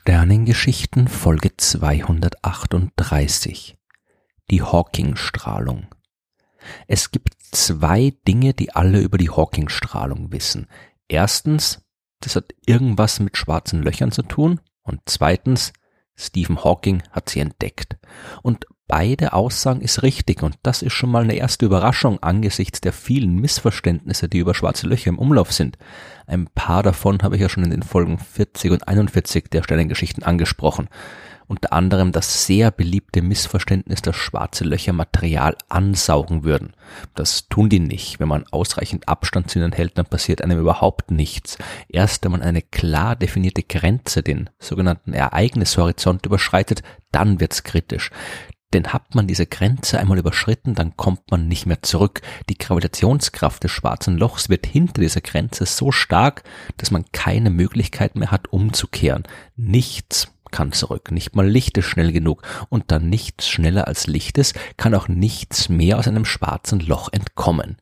Sternengeschichten Folge 238 Die Hawking-Strahlung Es gibt zwei Dinge, die alle über die Hawking-Strahlung wissen. Erstens, das hat irgendwas mit schwarzen Löchern zu tun und zweitens, Stephen Hawking hat sie entdeckt. Und beide Aussagen ist richtig und das ist schon mal eine erste Überraschung angesichts der vielen Missverständnisse, die über schwarze Löcher im Umlauf sind. Ein paar davon habe ich ja schon in den Folgen 40 und 41 der Sternengeschichten angesprochen unter anderem das sehr beliebte Missverständnis, dass schwarze Löcher Material ansaugen würden. Das tun die nicht. Wenn man ausreichend Abstand zu ihnen hält, dann passiert einem überhaupt nichts. Erst wenn man eine klar definierte Grenze, den sogenannten Ereignishorizont überschreitet, dann wird's kritisch. Denn hat man diese Grenze einmal überschritten, dann kommt man nicht mehr zurück. Die Gravitationskraft des schwarzen Lochs wird hinter dieser Grenze so stark, dass man keine Möglichkeit mehr hat, umzukehren. Nichts kann zurück. Nicht mal Licht ist schnell genug. Und da nichts schneller als Licht ist, kann auch nichts mehr aus einem schwarzen Loch entkommen.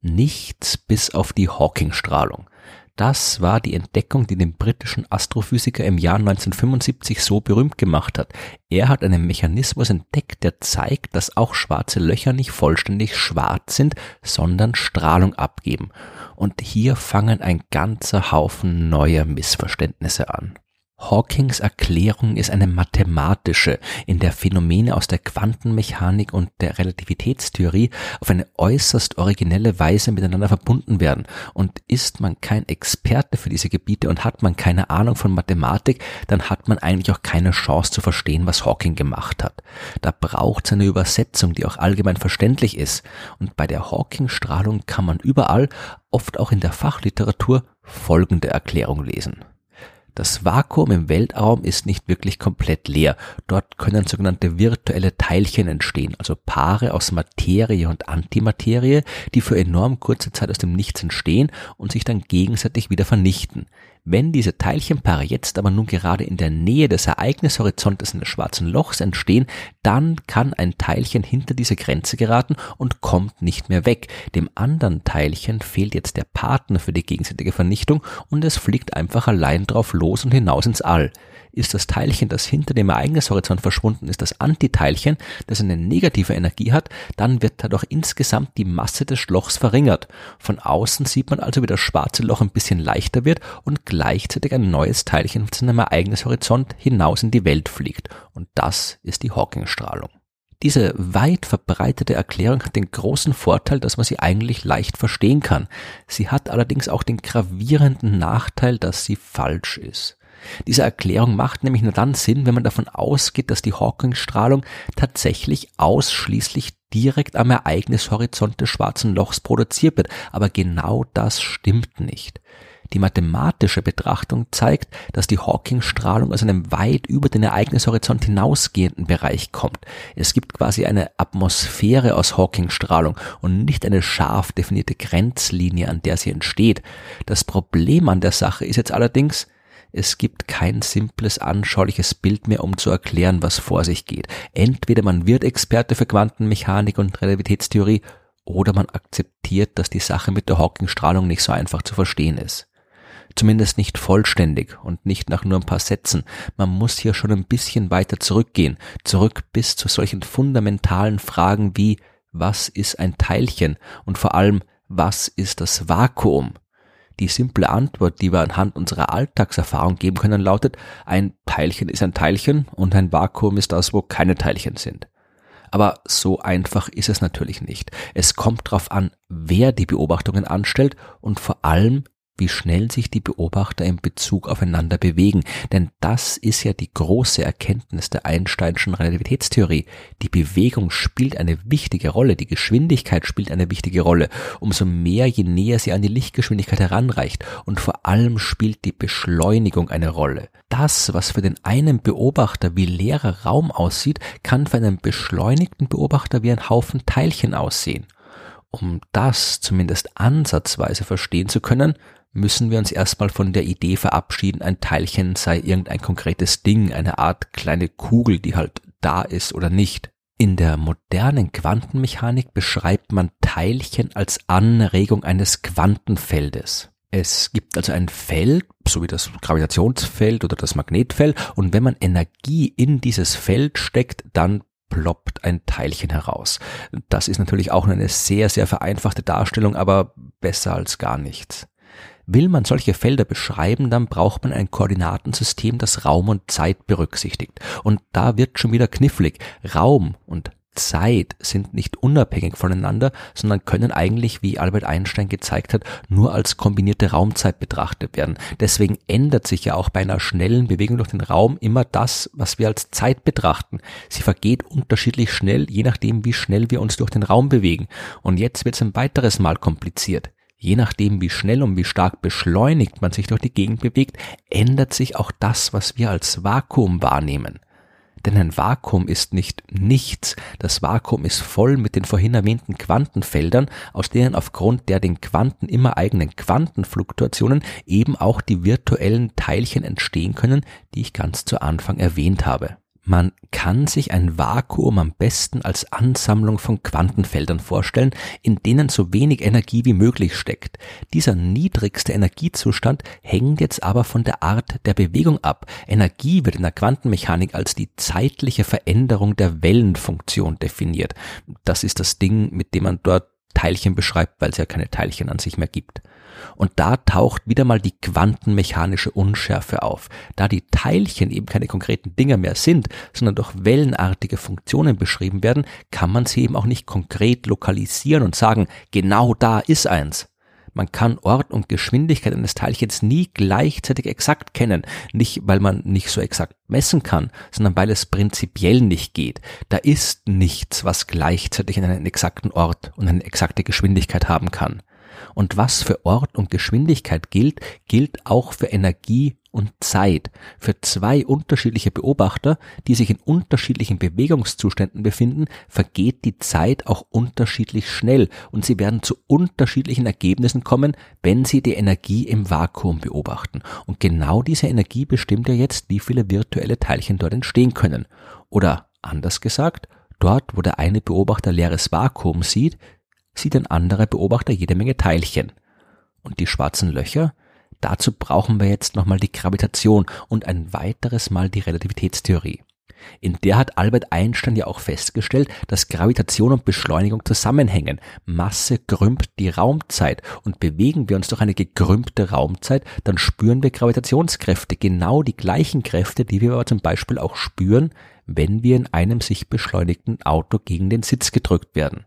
Nichts bis auf die Hawking-Strahlung. Das war die Entdeckung, die den britischen Astrophysiker im Jahr 1975 so berühmt gemacht hat. Er hat einen Mechanismus entdeckt, der zeigt, dass auch schwarze Löcher nicht vollständig schwarz sind, sondern Strahlung abgeben. Und hier fangen ein ganzer Haufen neuer Missverständnisse an. Hawkings Erklärung ist eine mathematische, in der Phänomene aus der Quantenmechanik und der Relativitätstheorie auf eine äußerst originelle Weise miteinander verbunden werden. Und ist man kein Experte für diese Gebiete und hat man keine Ahnung von Mathematik, dann hat man eigentlich auch keine Chance zu verstehen, was Hawking gemacht hat. Da braucht es eine Übersetzung, die auch allgemein verständlich ist. Und bei der Hawking-Strahlung kann man überall, oft auch in der Fachliteratur, folgende Erklärung lesen. Das Vakuum im Weltraum ist nicht wirklich komplett leer. Dort können sogenannte virtuelle Teilchen entstehen, also Paare aus Materie und Antimaterie, die für enorm kurze Zeit aus dem Nichts entstehen und sich dann gegenseitig wieder vernichten. Wenn diese Teilchenpaare jetzt aber nun gerade in der Nähe des Ereignishorizontes eines schwarzen Lochs entstehen, dann kann ein Teilchen hinter diese Grenze geraten und kommt nicht mehr weg. Dem anderen Teilchen fehlt jetzt der Partner für die gegenseitige Vernichtung und es fliegt einfach allein drauf los und hinaus ins All ist das Teilchen, das hinter dem Ereignishorizont verschwunden ist, das Antiteilchen, das eine negative Energie hat, dann wird dadurch insgesamt die Masse des Lochs verringert. Von außen sieht man also, wie das schwarze Loch ein bisschen leichter wird und gleichzeitig ein neues Teilchen von seinem Ereignishorizont hinaus in die Welt fliegt. Und das ist die Hawking-Strahlung. Diese weit verbreitete Erklärung hat den großen Vorteil, dass man sie eigentlich leicht verstehen kann. Sie hat allerdings auch den gravierenden Nachteil, dass sie falsch ist. Diese Erklärung macht nämlich nur dann Sinn, wenn man davon ausgeht, dass die Hawking-Strahlung tatsächlich ausschließlich direkt am Ereignishorizont des schwarzen Lochs produziert wird. Aber genau das stimmt nicht. Die mathematische Betrachtung zeigt, dass die Hawking-Strahlung aus einem weit über den Ereignishorizont hinausgehenden Bereich kommt. Es gibt quasi eine Atmosphäre aus Hawking-Strahlung und nicht eine scharf definierte Grenzlinie, an der sie entsteht. Das Problem an der Sache ist jetzt allerdings, es gibt kein simples, anschauliches Bild mehr, um zu erklären, was vor sich geht. Entweder man wird Experte für Quantenmechanik und Relativitätstheorie oder man akzeptiert, dass die Sache mit der Hawking-Strahlung nicht so einfach zu verstehen ist. Zumindest nicht vollständig und nicht nach nur ein paar Sätzen. Man muss hier schon ein bisschen weiter zurückgehen, zurück bis zu solchen fundamentalen Fragen wie was ist ein Teilchen und vor allem was ist das Vakuum? Die simple Antwort, die wir anhand unserer Alltagserfahrung geben können, lautet, ein Teilchen ist ein Teilchen und ein Vakuum ist das, wo keine Teilchen sind. Aber so einfach ist es natürlich nicht. Es kommt darauf an, wer die Beobachtungen anstellt und vor allem, wie schnell sich die Beobachter in Bezug aufeinander bewegen. Denn das ist ja die große Erkenntnis der Einsteinschen Relativitätstheorie. Die Bewegung spielt eine wichtige Rolle, die Geschwindigkeit spielt eine wichtige Rolle, umso mehr je näher sie an die Lichtgeschwindigkeit heranreicht. Und vor allem spielt die Beschleunigung eine Rolle. Das, was für den einen Beobachter wie leerer Raum aussieht, kann für einen beschleunigten Beobachter wie ein Haufen Teilchen aussehen. Um das zumindest ansatzweise verstehen zu können, müssen wir uns erstmal von der Idee verabschieden, ein Teilchen sei irgendein konkretes Ding, eine Art kleine Kugel, die halt da ist oder nicht. In der modernen Quantenmechanik beschreibt man Teilchen als Anregung eines Quantenfeldes. Es gibt also ein Feld, so wie das Gravitationsfeld oder das Magnetfeld, und wenn man Energie in dieses Feld steckt, dann ploppt ein Teilchen heraus. Das ist natürlich auch eine sehr, sehr vereinfachte Darstellung, aber besser als gar nichts. Will man solche Felder beschreiben, dann braucht man ein Koordinatensystem, das Raum und Zeit berücksichtigt. Und da wird schon wieder knifflig. Raum und Zeit sind nicht unabhängig voneinander, sondern können eigentlich, wie Albert Einstein gezeigt hat, nur als kombinierte Raumzeit betrachtet werden. Deswegen ändert sich ja auch bei einer schnellen Bewegung durch den Raum immer das, was wir als Zeit betrachten. Sie vergeht unterschiedlich schnell, je nachdem, wie schnell wir uns durch den Raum bewegen. Und jetzt wird es ein weiteres Mal kompliziert. Je nachdem, wie schnell und wie stark beschleunigt man sich durch die Gegend bewegt, ändert sich auch das, was wir als Vakuum wahrnehmen. Denn ein Vakuum ist nicht nichts. Das Vakuum ist voll mit den vorhin erwähnten Quantenfeldern, aus denen aufgrund der den Quanten immer eigenen Quantenfluktuationen eben auch die virtuellen Teilchen entstehen können, die ich ganz zu Anfang erwähnt habe. Man kann sich ein Vakuum am besten als Ansammlung von Quantenfeldern vorstellen, in denen so wenig Energie wie möglich steckt. Dieser niedrigste Energiezustand hängt jetzt aber von der Art der Bewegung ab. Energie wird in der Quantenmechanik als die zeitliche Veränderung der Wellenfunktion definiert. Das ist das Ding, mit dem man dort Teilchen beschreibt, weil es ja keine Teilchen an sich mehr gibt. Und da taucht wieder mal die quantenmechanische Unschärfe auf. Da die Teilchen eben keine konkreten Dinger mehr sind, sondern durch wellenartige Funktionen beschrieben werden, kann man sie eben auch nicht konkret lokalisieren und sagen, genau da ist eins. Man kann Ort und Geschwindigkeit eines Teilchens nie gleichzeitig exakt kennen. Nicht, weil man nicht so exakt messen kann, sondern weil es prinzipiell nicht geht. Da ist nichts, was gleichzeitig einen exakten Ort und eine exakte Geschwindigkeit haben kann. Und was für Ort und Geschwindigkeit gilt, gilt auch für Energie und Zeit. Für zwei unterschiedliche Beobachter, die sich in unterschiedlichen Bewegungszuständen befinden, vergeht die Zeit auch unterschiedlich schnell und sie werden zu unterschiedlichen Ergebnissen kommen, wenn sie die Energie im Vakuum beobachten. Und genau diese Energie bestimmt ja jetzt, wie viele virtuelle Teilchen dort entstehen können. Oder anders gesagt, dort, wo der eine Beobachter leeres Vakuum sieht, sieht ein anderer Beobachter jede Menge Teilchen. Und die schwarzen Löcher? Dazu brauchen wir jetzt nochmal die Gravitation und ein weiteres Mal die Relativitätstheorie. In der hat Albert Einstein ja auch festgestellt, dass Gravitation und Beschleunigung zusammenhängen. Masse krümmt die Raumzeit und bewegen wir uns durch eine gekrümmte Raumzeit, dann spüren wir Gravitationskräfte, genau die gleichen Kräfte, die wir aber zum Beispiel auch spüren, wenn wir in einem sich beschleunigten Auto gegen den Sitz gedrückt werden.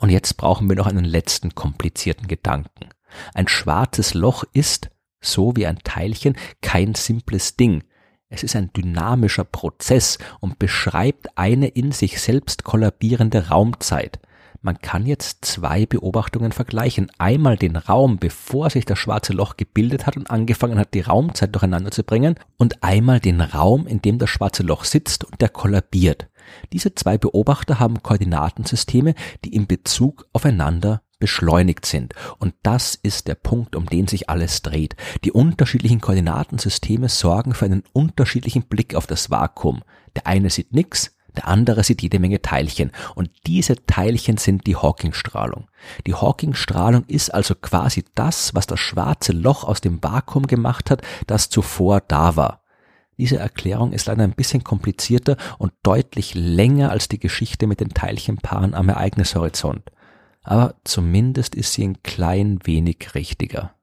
Und jetzt brauchen wir noch einen letzten komplizierten Gedanken. Ein schwarzes Loch ist, so wie ein Teilchen, kein simples Ding. Es ist ein dynamischer Prozess und beschreibt eine in sich selbst kollabierende Raumzeit. Man kann jetzt zwei Beobachtungen vergleichen. Einmal den Raum, bevor sich das schwarze Loch gebildet hat und angefangen hat, die Raumzeit durcheinander zu bringen, und einmal den Raum, in dem das schwarze Loch sitzt und der kollabiert. Diese zwei Beobachter haben Koordinatensysteme, die in Bezug aufeinander beschleunigt sind. Und das ist der Punkt, um den sich alles dreht. Die unterschiedlichen Koordinatensysteme sorgen für einen unterschiedlichen Blick auf das Vakuum. Der eine sieht nix, der andere sieht jede Menge Teilchen. Und diese Teilchen sind die Hawking-Strahlung. Die Hawking-Strahlung ist also quasi das, was das schwarze Loch aus dem Vakuum gemacht hat, das zuvor da war. Diese Erklärung ist leider ein bisschen komplizierter und deutlich länger als die Geschichte mit den Teilchenpaaren am Ereignishorizont. Aber zumindest ist sie ein klein wenig richtiger.